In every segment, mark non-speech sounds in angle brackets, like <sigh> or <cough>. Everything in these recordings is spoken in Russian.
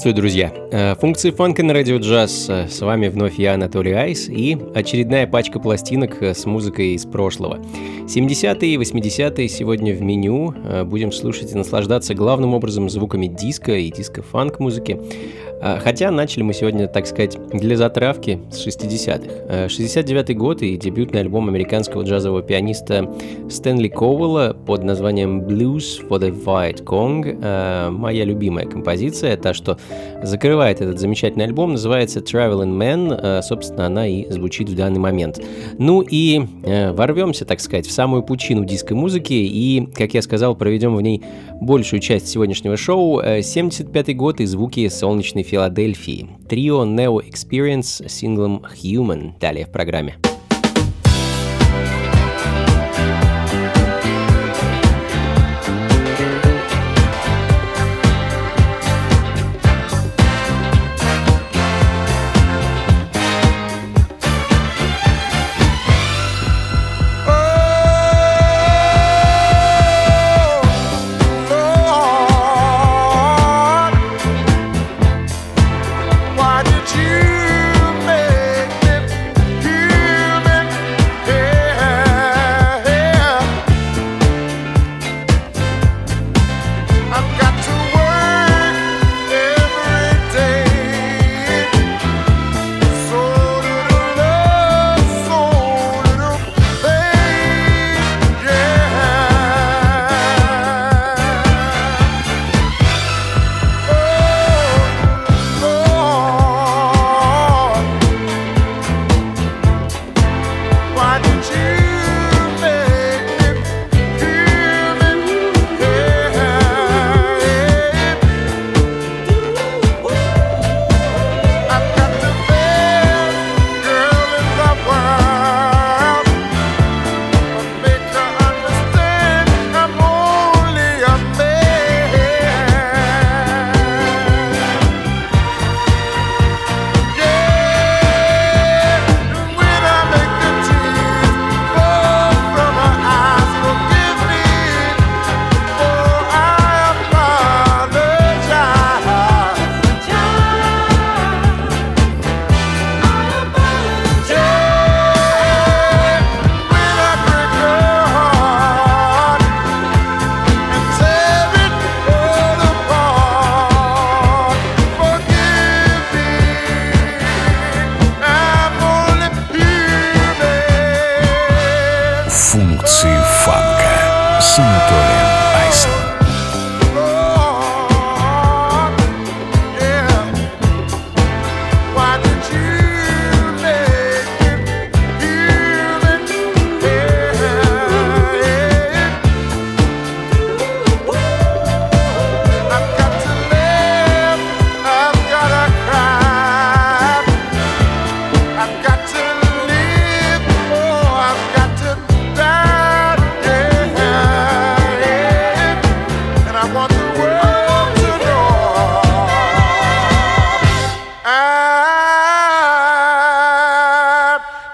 Приветствую, друзья! Э, функции фанка на радио джаз. Э, с вами вновь я, Анатолий Айс, и очередная пачка пластинок э, с музыкой из прошлого. 70-е и 80-е сегодня в меню. Будем слушать и наслаждаться главным образом звуками диска и диско-фанк музыки. А, хотя начали мы сегодня, так сказать, для затравки с 60-х. 69-й год и дебютный альбом американского джазового пианиста Стэнли Коуэлла под названием Blues for the White Kong. А, моя любимая композиция, та, что закрывает этот замечательный альбом, называется Traveling Man. А, собственно, она и звучит в данный момент. Ну и ворвемся, так сказать, в самую пучину диской музыки и, как я сказал, проведем в ней большую часть сегодняшнего шоу. 75-й год и звуки солнечной Филадельфии. Трио Neo Experience с синглом Human далее в программе.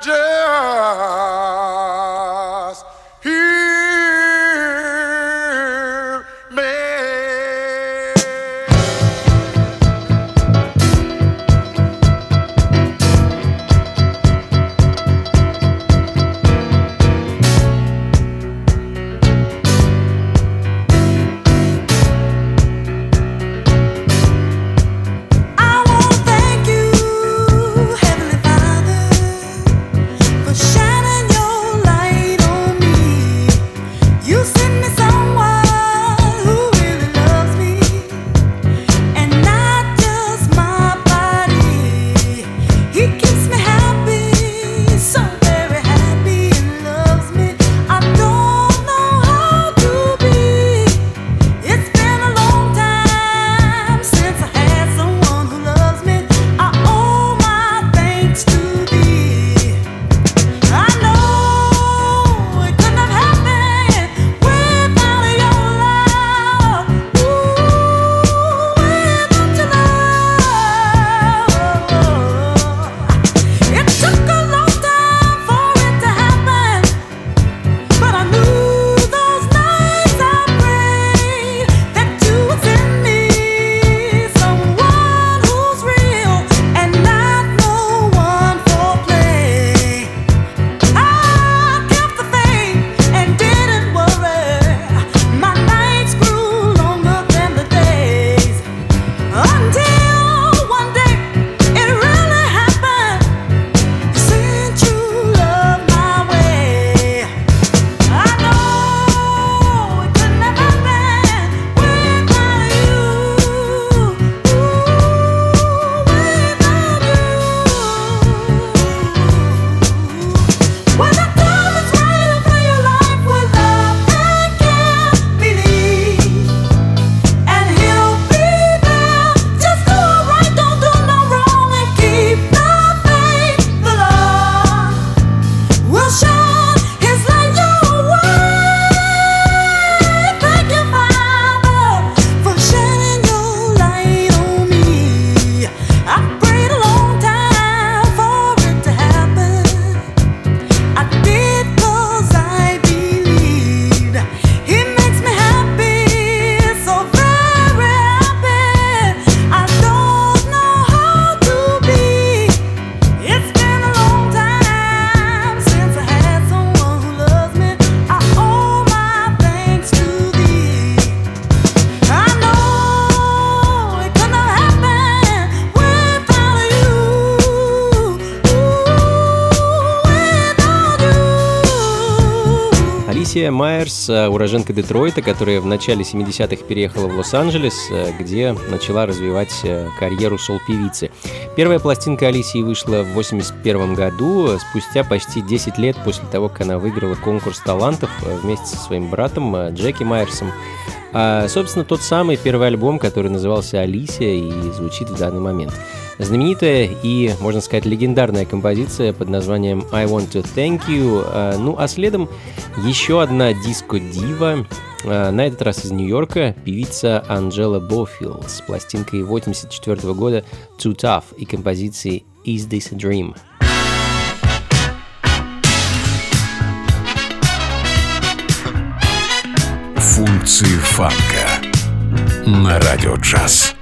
Yeah. Алисия Майерс, э, уроженка Детройта, которая в начале 70-х переехала в Лос-Анджелес, э, где начала развивать э, карьеру сол-певицы. Первая пластинка Алисии вышла в 81 году, спустя почти 10 лет после того, как она выиграла конкурс талантов вместе со своим братом Джеки Майерсом. А, собственно, тот самый первый альбом, который назывался «Алисия» и звучит в данный момент. Знаменитая и, можно сказать, легендарная композиция под названием «I Want to Thank You». А, ну, а следом еще одна диско-дива, а, на этот раз из Нью-Йорка, певица Анджела Бофилд с пластинкой 84 года «Too Tough» и композицией «Is This a Dream?». Функции фанка на радио джаз.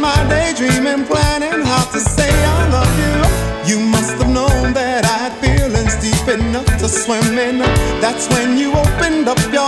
my daydreaming, planning how to say I love you. You must have known that I had feelings deep enough to swim in. That's when you opened up your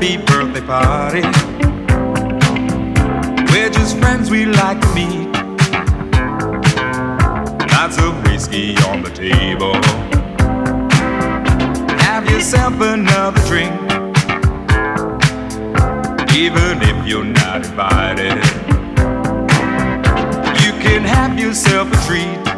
happy birthday party. We're just friends we like to meet. Lots of whiskey on the table. Have yourself another drink. Even if you're not invited, you can have yourself a treat.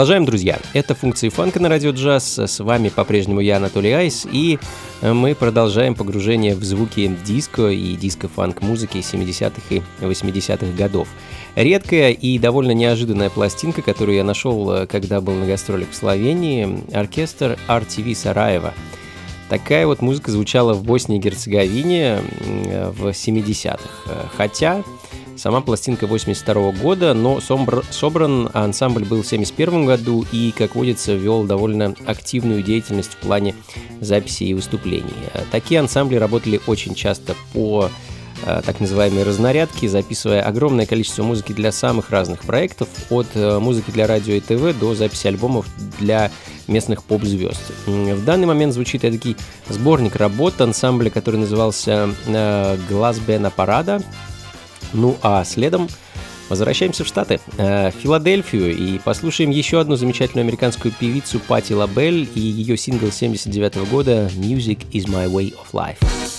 Продолжаем, друзья. Это функции фанка на радио джаз. С вами по-прежнему я, Анатолий Айс, и мы продолжаем погружение в звуки диско и диско-фанк музыки 70-х и 80-х годов. Редкая и довольно неожиданная пластинка, которую я нашел, когда был на гастролях в Словении, оркестр RTV Сараева. Такая вот музыка звучала в Боснии и Герцеговине в 70-х. Хотя Сама пластинка 82 года, но собр- собран ансамбль был в 71 году и, как водится, вел довольно активную деятельность в плане записи и выступлений. Такие ансамбли работали очень часто по э, так называемой разнарядке, записывая огромное количество музыки для самых разных проектов, от э, музыки для радио и ТВ до записи альбомов для местных поп-звезд. В данный момент звучит такой сборник работ ансамбля, который назывался э, «Глаз Бена Парада», ну а следом возвращаемся в Штаты, э, в Филадельфию, и послушаем еще одну замечательную американскую певицу Пати Лабель и ее сингл 79 года «Music is my way of life».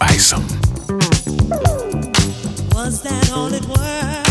Isom. Was that all it was?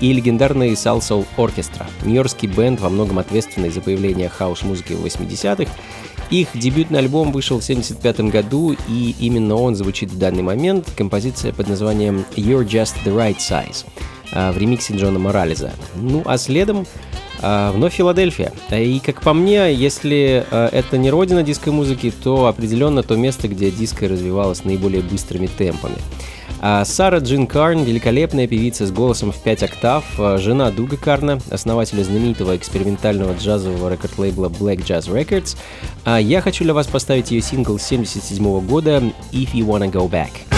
и легендарный Salsoul Orchestra, нью-йоркский бенд, во многом ответственный за появление хаос-музыки в 80-х. Их дебютный альбом вышел в 75 году, и именно он звучит в данный момент, композиция под названием «You're Just the Right Size» а, в ремиксе Джона Морализа. Ну а следом а, вновь Филадельфия. И как по мне, если а, это не родина диско-музыки, то определенно то место, где диско развивалось наиболее быстрыми темпами. А Сара Джин Карн – великолепная певица с голосом в 5 октав, а жена Дуга Карна, основателя знаменитого экспериментального джазового рекорд-лейбла Black Jazz Records. А я хочу для вас поставить ее сингл 77 года «If You Wanna Go Back».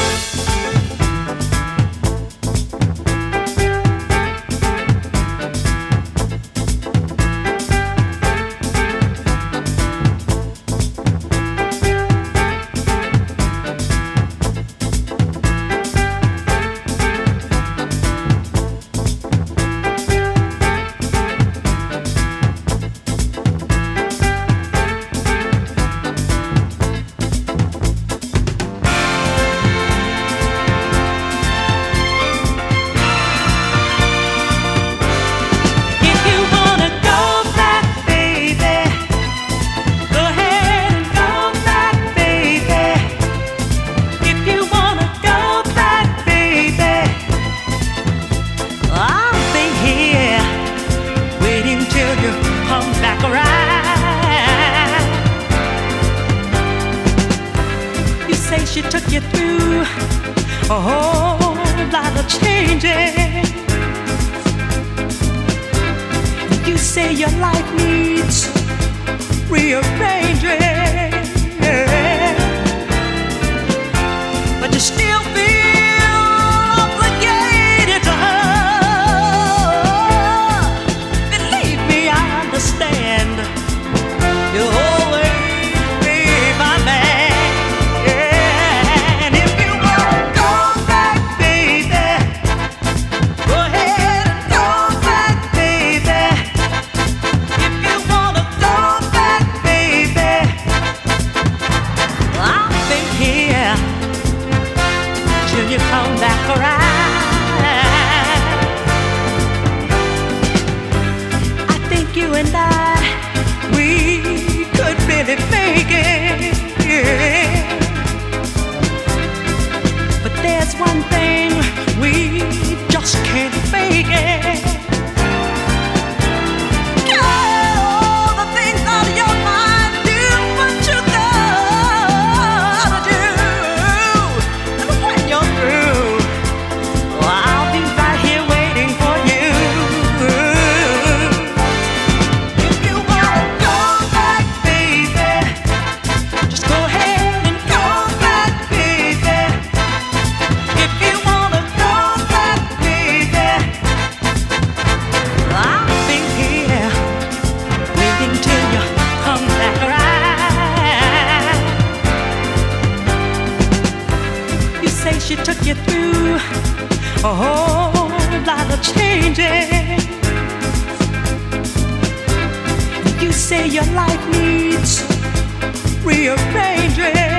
she took you through a whole lot of changes. You say your life needs rearranging.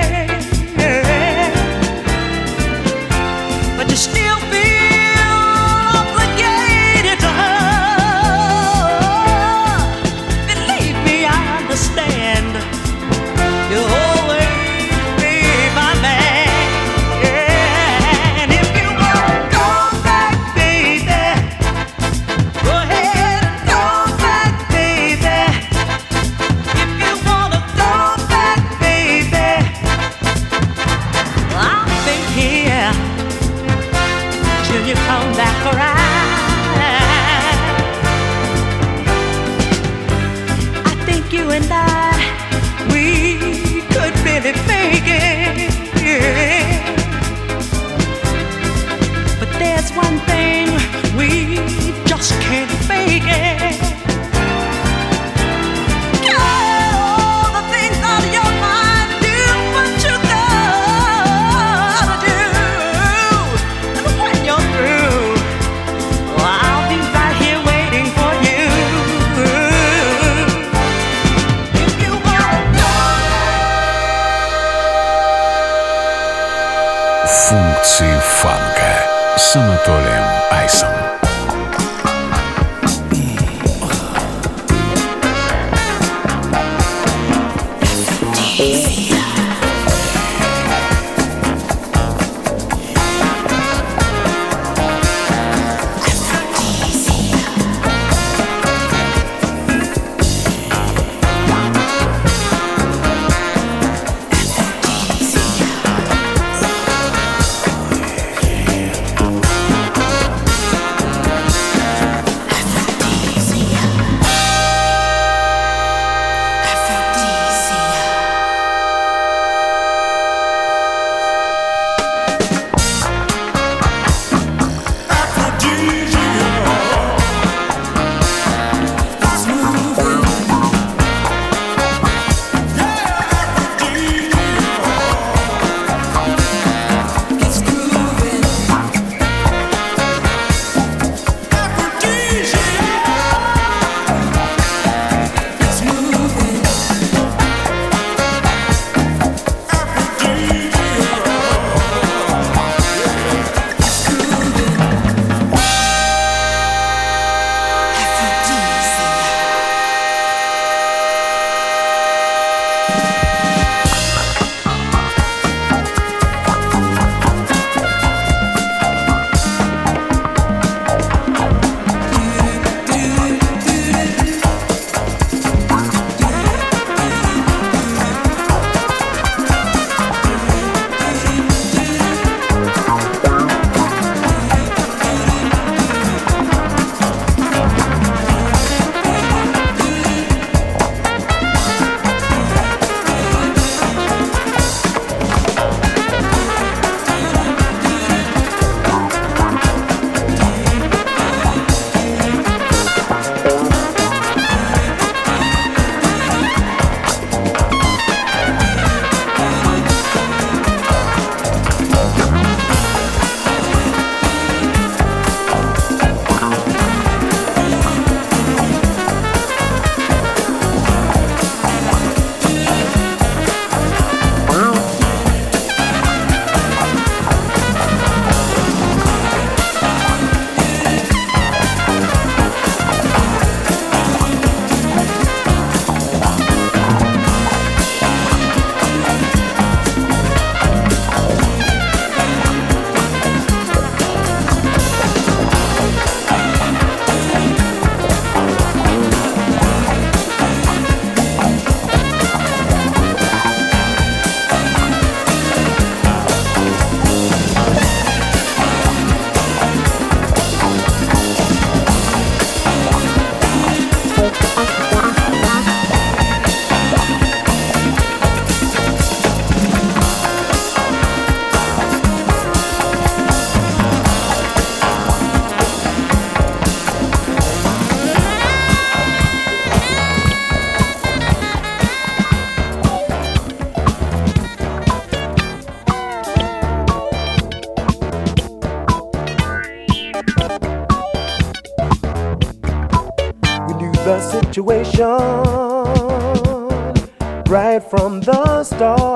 Right from the start.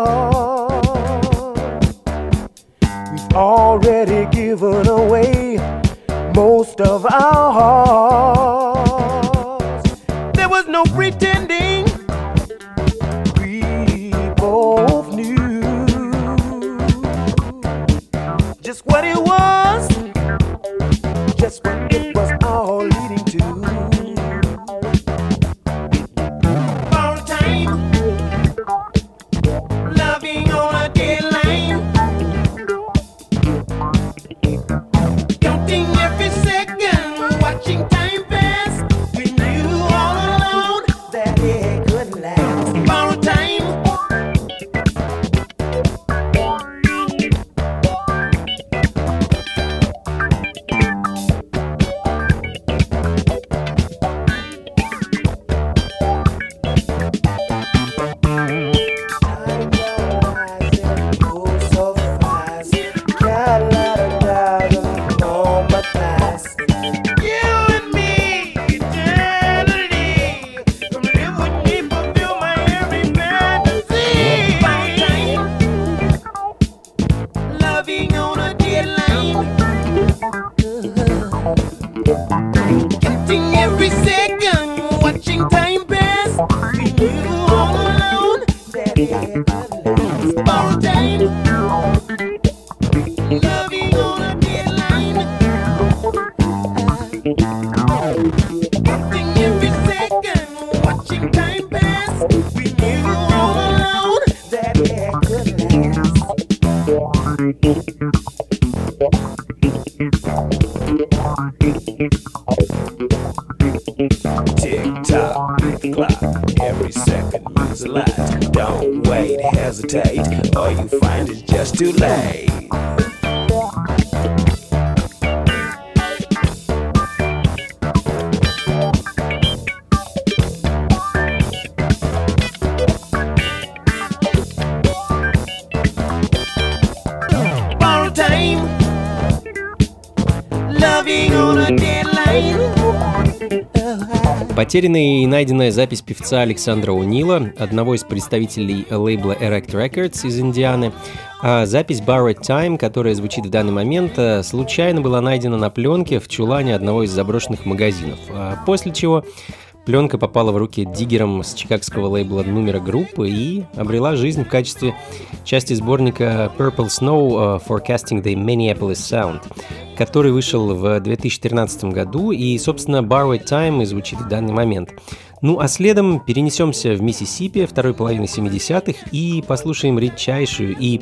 Потерянная и найденная запись певца Александра Унила, одного из представителей лейбла Erect Records из Индианы. А запись Borrowed Time, которая звучит в данный момент, э, случайно была найдена на пленке в чулане одного из заброшенных магазинов. А После чего пленка попала в руки диггерам с чикагского лейбла номера группы и обрела жизнь в качестве части сборника Purple Snow э, Forecasting the Minneapolis Sound, который вышел в 2013 году, и, собственно, Borrowed Time и звучит в данный момент. Ну а следом перенесемся в Миссисипи второй половины 70-х и послушаем редчайшую и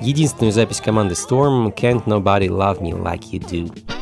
единственную запись команды Storm Can't Nobody Love Me Like You Do.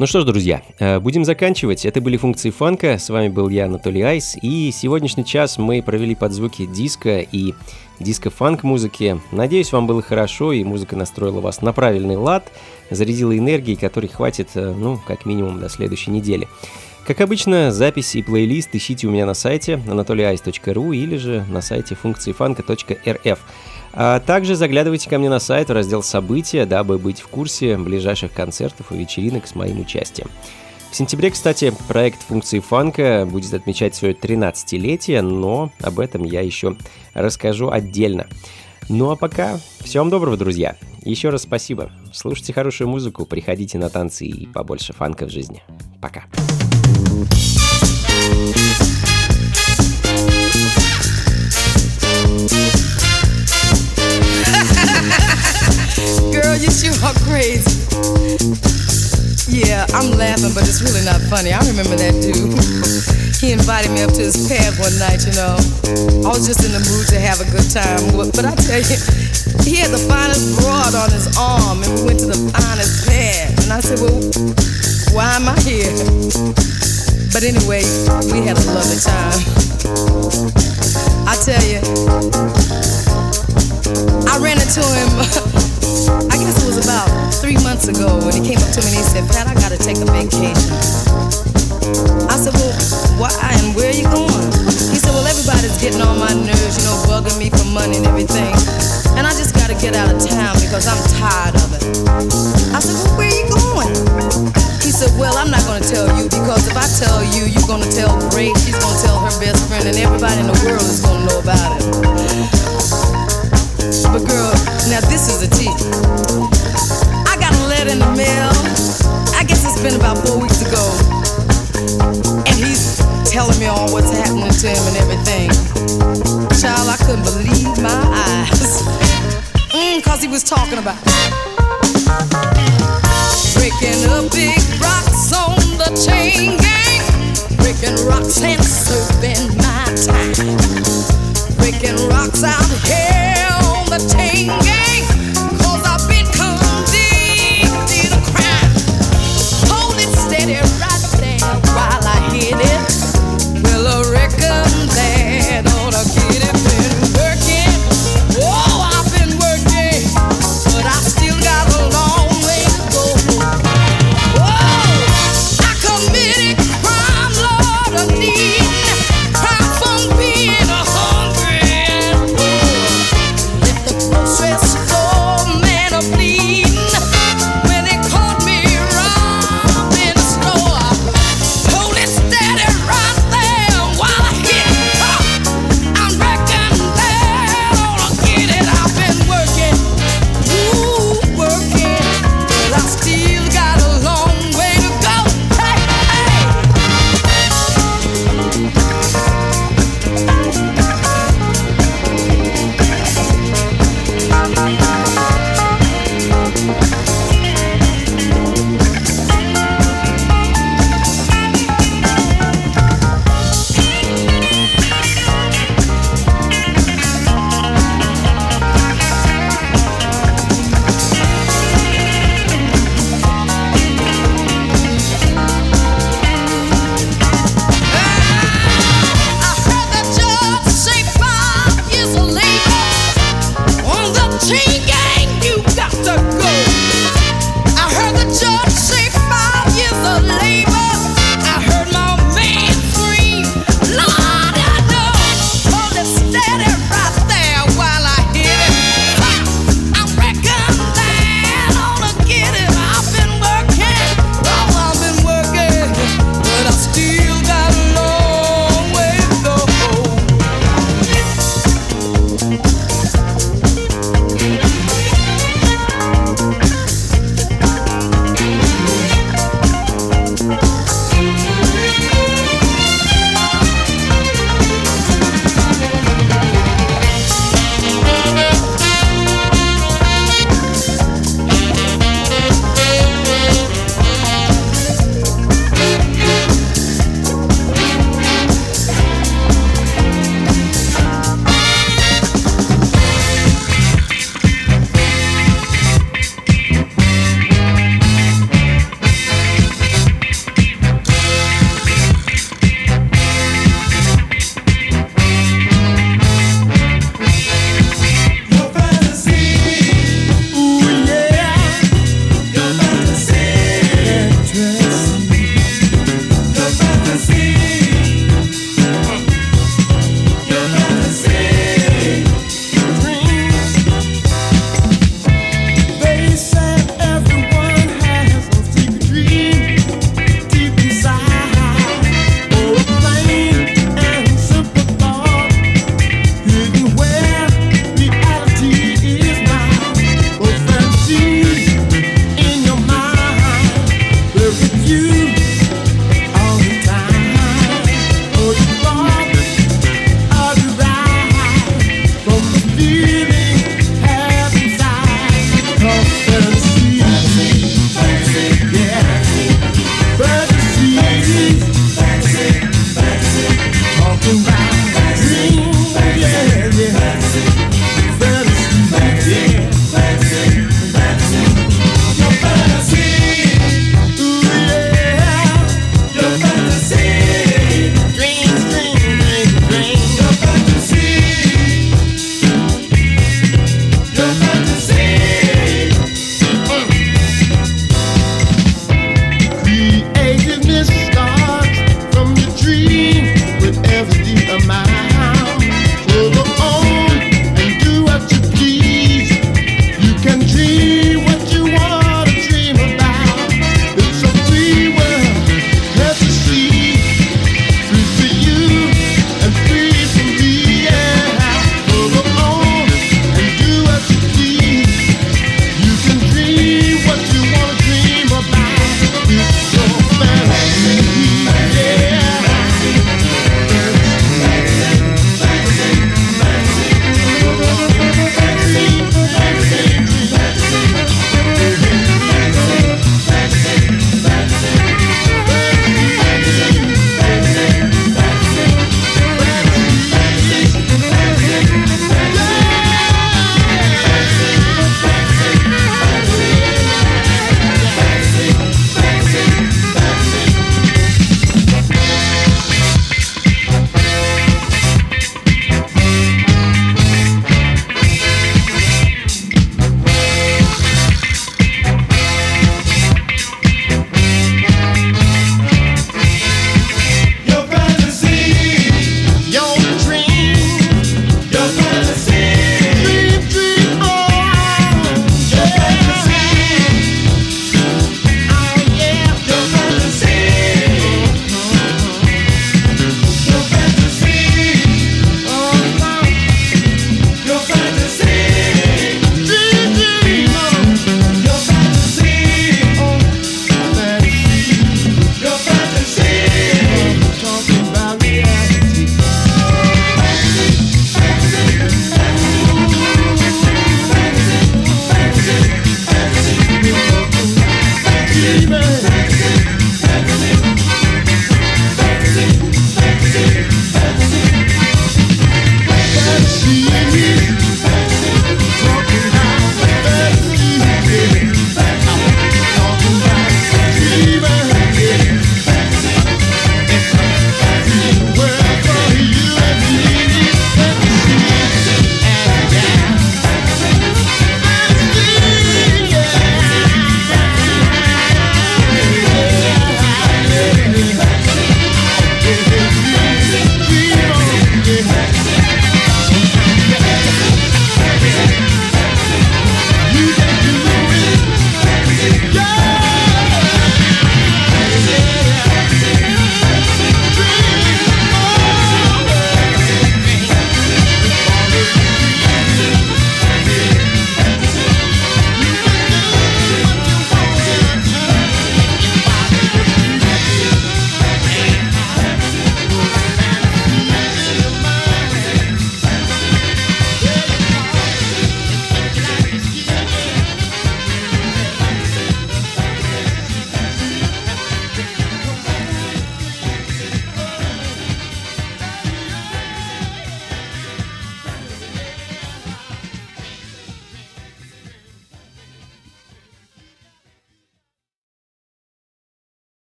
Ну что ж, друзья, э, будем заканчивать. Это были функции фанка. С вами был я, Анатолий Айс. И сегодняшний час мы провели под звуки диска и диско-фанк музыки. Надеюсь, вам было хорошо, и музыка настроила вас на правильный лад, зарядила энергией, которой хватит, э, ну, как минимум, до следующей недели. Как обычно, записи и плейлист ищите у меня на сайте anatolyice.ru или же на сайте функциифанка.рф. А также заглядывайте ко мне на сайт в раздел «События», дабы быть в курсе ближайших концертов и вечеринок с моим участием. В сентябре, кстати, проект функции фанка будет отмечать свое 13-летие, но об этом я еще расскажу отдельно. Ну а пока, всем доброго, друзья. Еще раз спасибо. Слушайте хорошую музыку, приходите на танцы и побольше фанка в жизни. Пока. Girl, you are crazy. Yeah, I'm laughing, but it's really not funny. I remember that dude. He invited me up to his pad one night, you know. I was just in the mood to have a good time. But but I tell you, he had the finest broad on his arm, and we went to the finest pad. And I said, Well, why am I here? But anyway, we had a lovely time. I tell you, I ran into him. <laughs> I guess it was about three months ago when he came up to me and he said, Pat, I gotta take a vacation. I said, Well, why and where are you going? He said, Well, everybody's getting on my nerves, you know, bugging me for money and everything. And I just gotta get out of town because I'm tired of it. I said, Well, where are you going? He said, Well, I'm not gonna tell you because if I tell you, you're gonna tell Grace, she's gonna tell her best friend, and everybody in the world is gonna know about it. But girl, now this is the tea. I got a letter in the mail. I guess it's been about four weeks ago. And he's telling me all what's happening to him and everything. Child, I couldn't believe my eyes. <laughs> Mm, cause he was talking about breaking up big rocks on the chain gang. Breaking rocks and serving my time breaking rocks out here the overtake